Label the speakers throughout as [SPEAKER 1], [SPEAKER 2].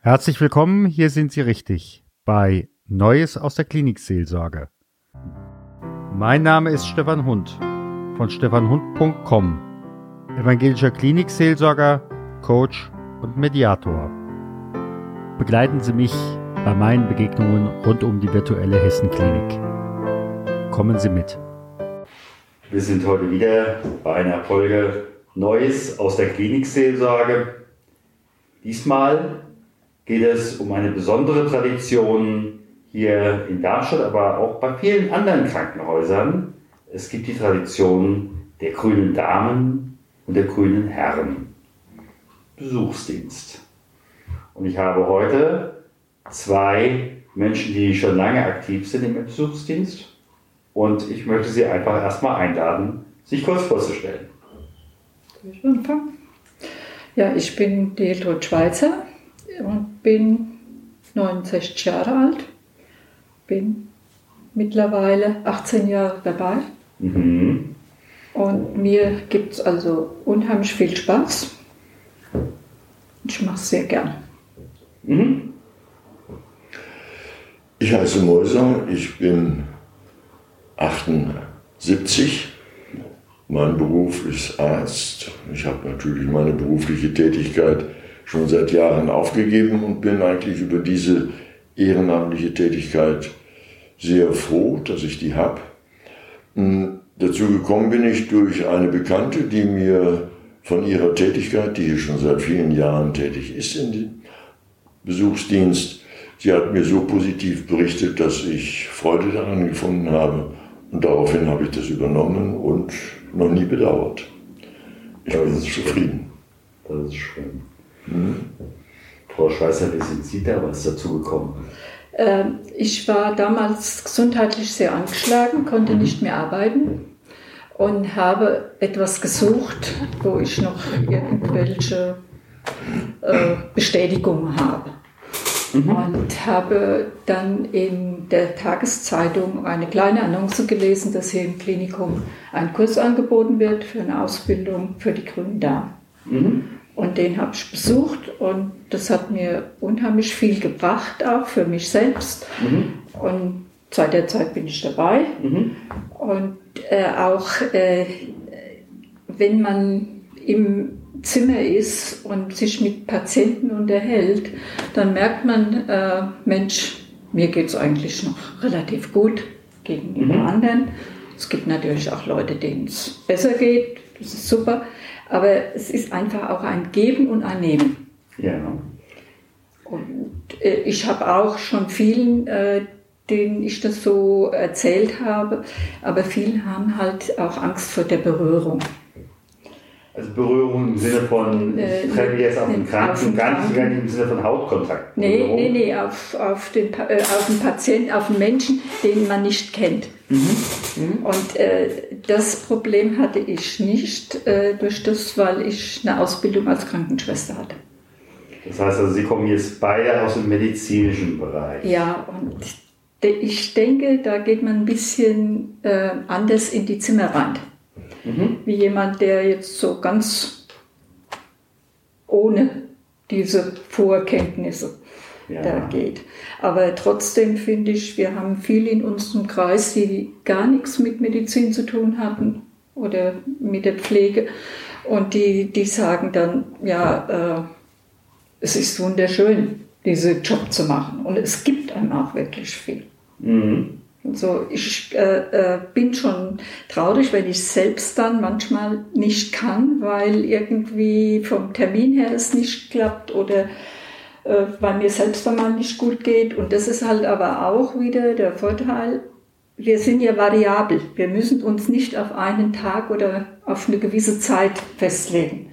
[SPEAKER 1] Herzlich willkommen, hier sind Sie richtig bei Neues aus der Klinikseelsorge. Mein Name ist Stefan Hund von stefanhund.com, evangelischer Klinikseelsorger, Coach und Mediator. Begleiten Sie mich bei meinen Begegnungen rund um die virtuelle Hessenklinik. Kommen Sie mit.
[SPEAKER 2] Wir sind heute wieder bei einer Folge Neues aus der Klinikseelsorge. Diesmal geht es um eine besondere Tradition hier in Darmstadt, aber auch bei vielen anderen Krankenhäusern. Es gibt die Tradition der grünen Damen und der grünen Herren. Besuchsdienst. Und ich habe heute zwei Menschen, die schon lange aktiv sind im Besuchsdienst. Und ich möchte Sie einfach erstmal einladen, sich kurz vorzustellen.
[SPEAKER 3] Ja, ich bin Deldrud Schweizer und bin 69 Jahre alt, bin mittlerweile 18 Jahre dabei. Mhm. Und mir gibt es also unheimlich viel Spaß. Ich mache es sehr gern. Mhm.
[SPEAKER 4] Ich heiße Mäuser, ich bin 78. Mein Beruf ist Arzt. Ich habe natürlich meine berufliche Tätigkeit schon seit Jahren aufgegeben und bin eigentlich über diese ehrenamtliche Tätigkeit sehr froh, dass ich die habe. Hm, dazu gekommen bin ich durch eine Bekannte, die mir von ihrer Tätigkeit, die hier schon seit vielen Jahren tätig ist in dem Besuchsdienst, sie hat mir so positiv berichtet, dass ich Freude daran gefunden habe. Und daraufhin habe ich das übernommen und noch nie bedauert. Ich das bin zufrieden.
[SPEAKER 2] Das ist schön. Hm. Frau Schweißer, wie sind Sie da was dazu gekommen?
[SPEAKER 3] Ähm, ich war damals gesundheitlich sehr angeschlagen, konnte mhm. nicht mehr arbeiten und habe etwas gesucht, wo ich noch irgendwelche äh, Bestätigungen habe. Mhm. Und habe dann in der Tageszeitung eine kleine Annonce gelesen, dass hier im Klinikum ein Kurs angeboten wird für eine Ausbildung für die grünen Damen. Mhm. Und den habe ich besucht und das hat mir unheimlich viel gebracht, auch für mich selbst. Mhm. Und seit der Zeit bin ich dabei. Mhm. Und äh, auch äh, wenn man im Zimmer ist und sich mit Patienten unterhält, dann merkt man, äh, Mensch, mir geht es eigentlich noch relativ gut gegenüber mhm. anderen. Es gibt natürlich auch Leute, denen es besser geht, das ist super. Aber es ist einfach auch ein Geben und ein Nehmen. Ja. Und äh, ich habe auch schon vielen, äh, denen ich das so erzählt habe, aber viele haben halt auch Angst vor der Berührung.
[SPEAKER 2] Also Berührung im Sinne von, ich äh, treffe jetzt auf den Kranken, gar nicht, gar nicht im Sinne von Hautkontakt.
[SPEAKER 3] Nee, nee, nee, auf, auf, den, äh, auf den Patienten, auf den Menschen, den man nicht kennt. Mhm. Mhm. Und äh, das Problem hatte ich nicht äh, durch das, weil ich eine Ausbildung als Krankenschwester hatte.
[SPEAKER 2] Das heißt also, Sie kommen jetzt beide aus dem medizinischen Bereich.
[SPEAKER 3] Ja, und ich denke, da geht man ein bisschen äh, anders in die Zimmer rein mhm. wie jemand, der jetzt so ganz ohne diese Vorkenntnisse ja. da geht. Aber trotzdem finde ich, wir haben viele in unserem Kreis, die gar nichts mit Medizin zu tun hatten oder mit der Pflege. Und die, die sagen dann, ja, äh, es ist wunderschön, diesen Job zu machen. Und es gibt einem auch wirklich viel. Mhm. Also ich äh, äh, bin schon traurig, wenn ich selbst dann manchmal nicht kann, weil irgendwie vom Termin her es nicht klappt oder weil mir selbst einmal nicht gut geht. Und das ist halt aber auch wieder der Vorteil, wir sind ja variabel. Wir müssen uns nicht auf einen Tag oder auf eine gewisse Zeit festlegen.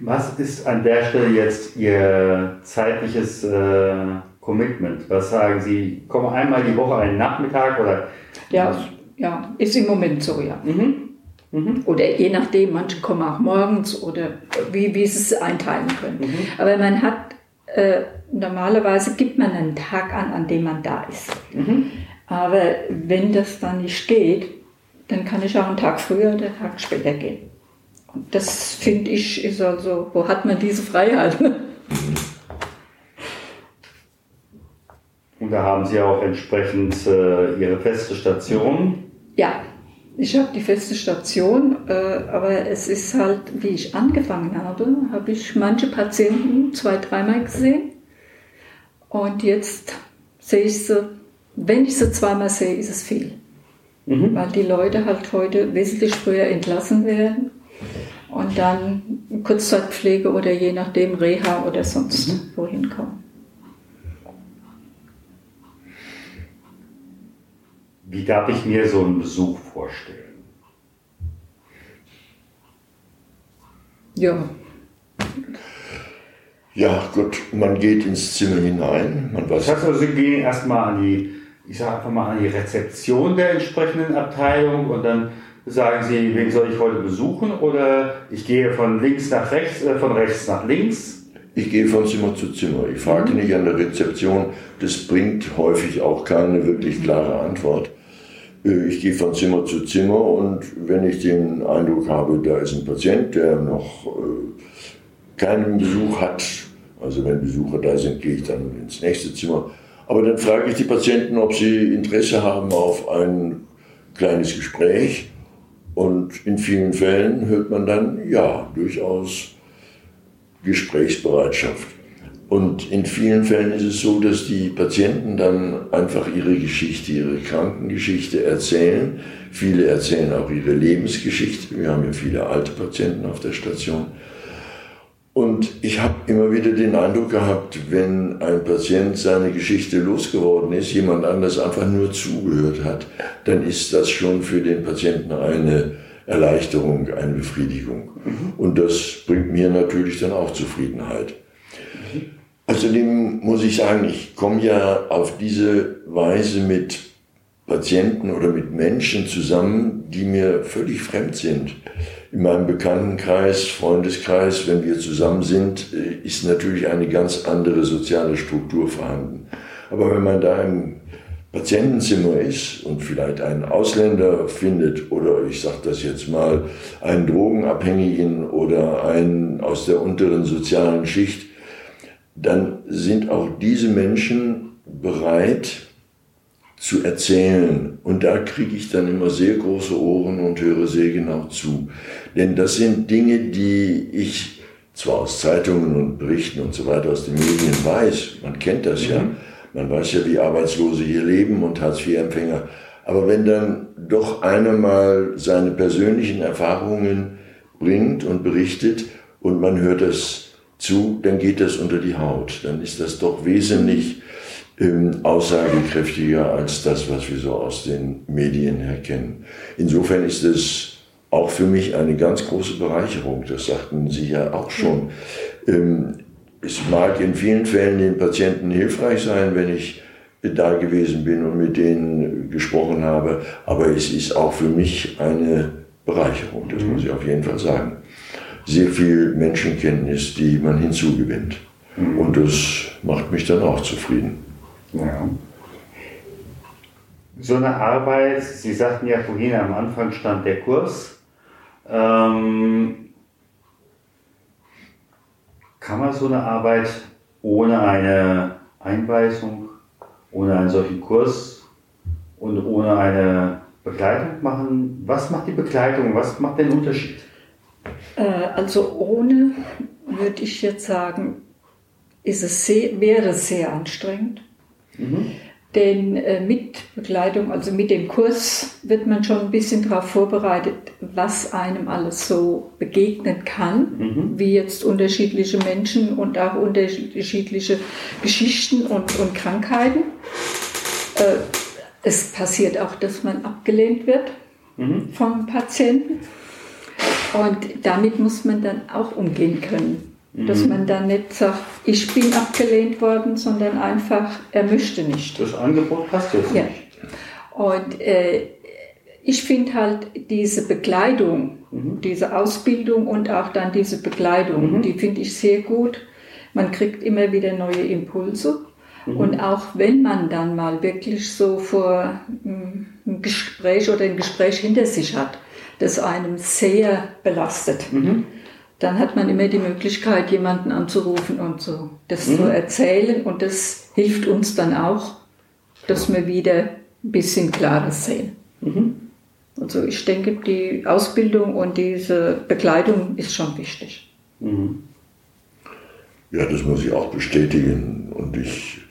[SPEAKER 2] Was ist an der Stelle jetzt Ihr zeitliches äh, Commitment? Was sagen Sie? Kommen einmal die Woche einen Nachmittag oder?
[SPEAKER 3] Ja, ja, ist im Moment so, ja. Mhm. Mhm. Oder je nachdem, manche kommen auch morgens oder wie, wie sie es einteilen können. Mhm. Aber man hat, äh, normalerweise gibt man einen Tag an, an dem man da ist. Mhm. Aber wenn das dann nicht geht, dann kann ich auch einen Tag früher oder einen Tag später gehen. Und das finde ich ist also, wo hat man diese Freiheit?
[SPEAKER 2] da haben Sie auch entsprechend äh, Ihre feste Station.
[SPEAKER 3] Ja, ich habe die feste Station, äh, aber es ist halt, wie ich angefangen habe, habe ich manche Patienten zwei, dreimal gesehen. Und jetzt sehe ich sie, wenn ich sie zweimal sehe, ist es viel. Mhm. Weil die Leute halt heute wesentlich früher entlassen werden und dann Kurzzeitpflege oder je nachdem Reha oder sonst mhm. wohin kommen.
[SPEAKER 2] Wie darf ich mir so einen Besuch vorstellen?
[SPEAKER 3] Ja.
[SPEAKER 4] Ja, gut, man geht ins Zimmer hinein. Man
[SPEAKER 2] weiß das heißt also, Sie gehen erstmal an die, ich sage einfach mal, an die Rezeption der entsprechenden Abteilung und dann sagen Sie, wen soll ich heute besuchen? Oder ich gehe von links nach rechts, äh, von rechts nach links?
[SPEAKER 4] Ich gehe von Zimmer zu Zimmer. Ich frage mhm. nicht an der Rezeption. Das bringt häufig auch keine wirklich klare Antwort. Äh, ich gehe von Zimmer zu Zimmer und wenn ich den Eindruck habe, da ist ein Patient, der noch äh, keinen Besuch hat, also wenn Besucher da sind, gehe ich dann ins nächste Zimmer. Aber dann frage ich die Patienten, ob sie Interesse haben auf ein kleines Gespräch. Und in vielen Fällen hört man dann, ja, durchaus Gesprächsbereitschaft. Und in vielen Fällen ist es so, dass die Patienten dann einfach ihre Geschichte, ihre Krankengeschichte erzählen. Viele erzählen auch ihre Lebensgeschichte. Wir haben ja viele alte Patienten auf der Station. Und ich habe immer wieder den Eindruck gehabt, wenn ein Patient seine Geschichte losgeworden ist, jemand anders einfach nur zugehört hat, dann ist das schon für den Patienten eine Erleichterung, eine Befriedigung. Mhm. Und das bringt mir natürlich dann auch Zufriedenheit. Außerdem muss ich sagen, ich komme ja auf diese Weise mit Patienten oder mit Menschen zusammen, die mir völlig fremd sind. In meinem Bekanntenkreis, Freundeskreis, wenn wir zusammen sind, äh, ist natürlich eine ganz andere soziale Struktur vorhanden. Aber wenn man da im Patientenzimmer ist und vielleicht einen Ausländer findet oder ich sage das jetzt mal, einen Drogenabhängigen oder einen aus der unteren sozialen Schicht, dann sind auch diese Menschen bereit zu erzählen. Und da kriege ich dann immer sehr große Ohren und höre sehr genau zu. Denn das sind Dinge, die ich zwar aus Zeitungen und Berichten und so weiter aus den Medien weiß, man kennt das ja, mhm. man weiß ja, wie Arbeitslose hier leben und Hartz-IV-Empfänger, aber wenn dann doch einer mal seine persönlichen Erfahrungen bringt und berichtet und man hört das zu, dann geht das unter die Haut. Dann ist das doch wesentlich ähm, aussagekräftiger als das, was wir so aus den Medien her kennen. Insofern ist es auch für mich eine ganz große Bereicherung. Das sagten Sie ja auch schon. Ähm, es mag in vielen Fällen den Patienten hilfreich sein, wenn ich da gewesen bin und mit denen gesprochen habe, aber es ist auch für mich eine Bereicherung, das muss ich auf jeden Fall sagen sehr viel Menschenkenntnis, die man hinzugewinnt. Mhm. Und das macht mich dann auch zufrieden.
[SPEAKER 2] Ja. So eine Arbeit, Sie sagten ja vorhin, am Anfang stand der Kurs. Ähm, kann man so eine Arbeit ohne eine Einweisung, ohne einen solchen Kurs und ohne eine Begleitung machen? Was macht die Begleitung? Was macht den Unterschied?
[SPEAKER 3] Äh, also ohne, würde ich jetzt sagen, ist es sehr, wäre es sehr anstrengend. Mhm. Denn äh, mit Begleitung, also mit dem Kurs, wird man schon ein bisschen darauf vorbereitet, was einem alles so begegnen kann, mhm. wie jetzt unterschiedliche Menschen und auch unterschiedliche Geschichten und, und Krankheiten. Äh, es passiert auch, dass man abgelehnt wird mhm. vom Patienten. Und damit muss man dann auch umgehen können. Mhm. Dass man dann nicht sagt, ich bin abgelehnt worden, sondern einfach, er möchte nicht.
[SPEAKER 2] Das Angebot passt jetzt ja. nicht.
[SPEAKER 3] Und äh, ich finde halt diese Bekleidung, mhm. diese Ausbildung und auch dann diese Bekleidung, mhm. die finde ich sehr gut. Man kriegt immer wieder neue Impulse. Mhm. Und auch wenn man dann mal wirklich so vor hm, ein Gespräch oder ein Gespräch hinter sich hat, das einem sehr belastet. Mhm. Dann hat man immer die Möglichkeit, jemanden anzurufen und so das mhm. zu erzählen und das hilft uns dann auch, dass wir wieder ein bisschen klares sehen. Mhm. Also ich denke, die Ausbildung und diese Begleitung ist schon wichtig. Mhm.
[SPEAKER 4] Ja, das muss ich auch bestätigen. Und ich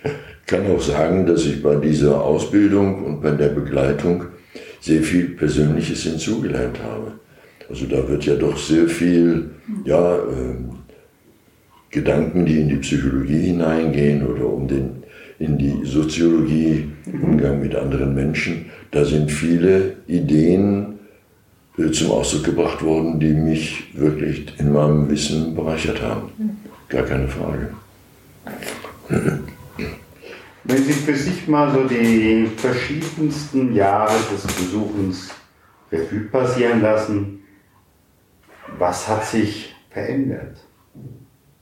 [SPEAKER 4] kann auch sagen, dass ich bei dieser Ausbildung und bei der Begleitung sehr viel Persönliches hinzugelernt habe. Also da wird ja doch sehr viel, ja, äh, Gedanken, die in die Psychologie hineingehen oder um den, in die Soziologie, Umgang mit anderen Menschen, da sind viele Ideen äh, zum Ausdruck gebracht worden, die mich wirklich in meinem Wissen bereichert haben. Gar keine Frage.
[SPEAKER 2] Wenn Sie für sich mal so die verschiedensten Jahre des Besuchens Revue passieren lassen, was hat sich verändert?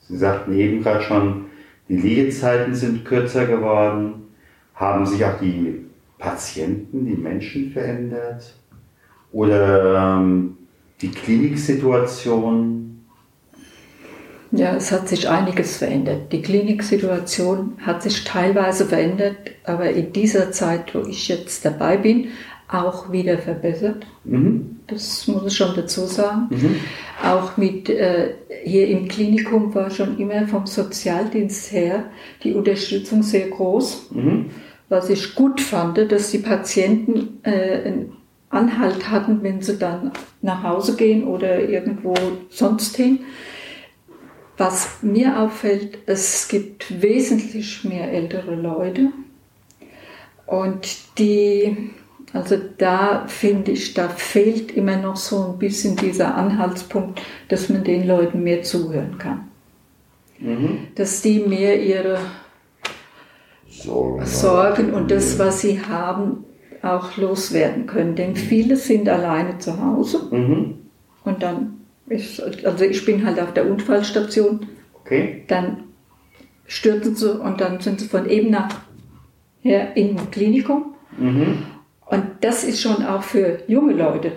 [SPEAKER 2] Sie sagten eben gerade schon, die Liegezeiten sind kürzer geworden. Haben sich auch die Patienten, die Menschen verändert? Oder ähm, die Kliniksituation?
[SPEAKER 3] Ja, es hat sich einiges verändert. Die Kliniksituation hat sich teilweise verändert, aber in dieser Zeit, wo ich jetzt dabei bin, auch wieder verbessert. Mhm. Das muss ich schon dazu sagen. Mhm. Auch mit äh, hier im Klinikum war schon immer vom Sozialdienst her die Unterstützung sehr groß. Mhm. Was ich gut fand, dass die Patienten äh, einen Anhalt hatten, wenn sie dann nach Hause gehen oder irgendwo sonst hin. Was mir auffällt, es gibt wesentlich mehr ältere Leute und die also da finde ich, da fehlt immer noch so ein bisschen dieser Anhaltspunkt, dass man den Leuten mehr zuhören kann. Mhm. Dass die mehr ihre Sorgen, Sorgen und das, was sie haben, auch loswerden können. Denn viele sind alleine zu Hause mhm. und dann ist, also ich bin halt auf der Unfallstation, okay. dann stürzen sie und dann sind sie von eben nachher im Klinikum. Mhm. Und das ist schon auch für junge Leute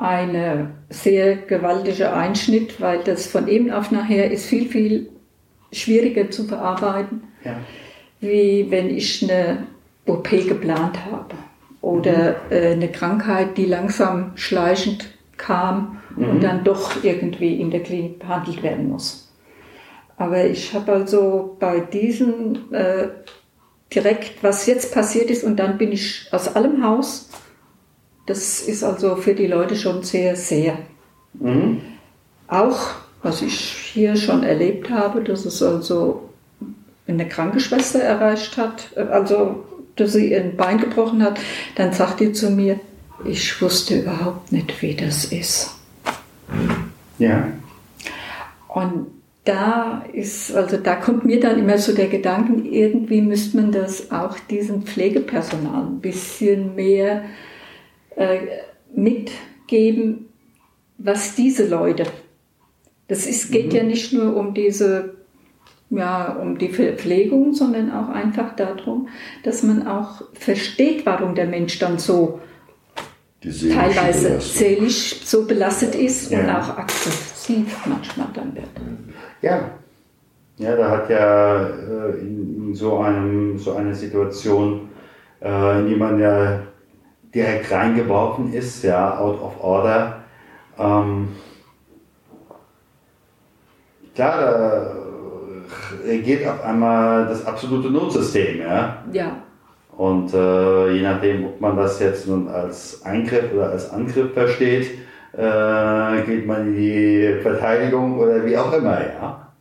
[SPEAKER 3] ein sehr gewaltiger Einschnitt, weil das von eben auf nachher ist viel, viel schwieriger zu verarbeiten, ja. wie wenn ich eine OP geplant habe oder mhm. äh, eine Krankheit, die langsam schleichend kam mhm. und dann doch irgendwie in der Klinik behandelt werden muss. Aber ich habe also bei diesen äh, direkt, was jetzt passiert ist und dann bin ich aus allem Haus. Das ist also für die Leute schon sehr, sehr. Mhm. Auch, was ich hier schon erlebt habe, dass es also eine Krankenschwester erreicht hat, also dass sie ihr Bein gebrochen hat, dann sagt die zu mir, ich wusste überhaupt nicht, wie das ist. Ja. Und da ist, also da kommt mir dann immer so der Gedanke, irgendwie müsste man das auch diesem Pflegepersonal ein bisschen mehr äh, mitgeben, was diese Leute, das ist, geht mhm. ja nicht nur um diese, ja, um die Verpflegung, sondern auch einfach darum, dass man auch versteht, warum der Mensch dann so teilweise seelisch so belastet ist ja. und auch aggressiv manchmal dann wird.
[SPEAKER 2] Ja. Ja, da hat ja äh, in, in, so, einem, so einer Situation, äh, in die man ja direkt reingeworfen ist, ja, out of order. Ähm, klar, da geht auf einmal das absolute Notsystem, ja.
[SPEAKER 3] Ja.
[SPEAKER 2] Und äh, je nachdem, ob man das jetzt nun als Eingriff oder als Angriff versteht, äh, geht man in die Verteidigung oder wie auch immer, ja.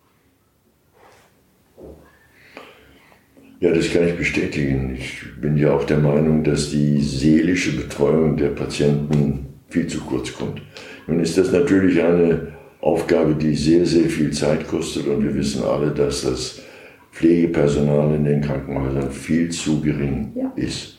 [SPEAKER 4] Ja, das kann ich bestätigen. Ich bin ja auch der Meinung, dass die seelische Betreuung der Patienten viel zu kurz kommt. Nun ist das natürlich eine Aufgabe, die sehr, sehr viel Zeit kostet und wir wissen alle, dass das Pflegepersonal in den Krankenhäusern viel zu gering ja. ist.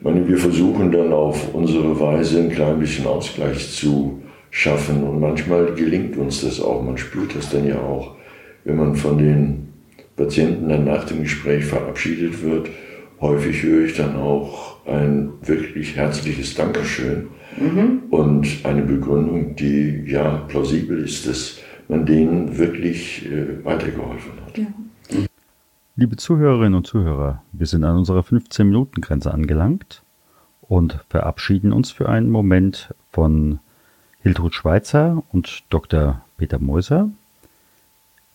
[SPEAKER 4] Meine, wir versuchen dann auf unsere Weise ein klein bisschen Ausgleich zu schaffen und manchmal gelingt uns das auch. Man spürt das dann ja auch, wenn man von den Patienten dann nach dem Gespräch verabschiedet wird. Häufig höre ich dann auch ein wirklich herzliches Dankeschön mhm. und eine Begründung, die ja plausibel ist, dass man denen wirklich äh, weitergeholfen hat. Ja.
[SPEAKER 1] Liebe Zuhörerinnen und Zuhörer, wir sind an unserer 15-Minuten-Grenze angelangt und verabschieden uns für einen Moment von Hiltrud Schweitzer und Dr. Peter Meuser.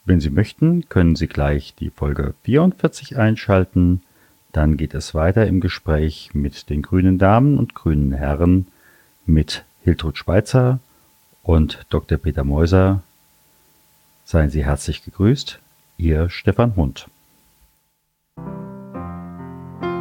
[SPEAKER 1] Wenn Sie möchten, können Sie gleich die Folge 44 einschalten. Dann geht es weiter im Gespräch mit den grünen Damen und grünen Herren mit Hiltrud Schweitzer und Dr. Peter Meuser. Seien Sie herzlich gegrüßt, Ihr Stefan Hund.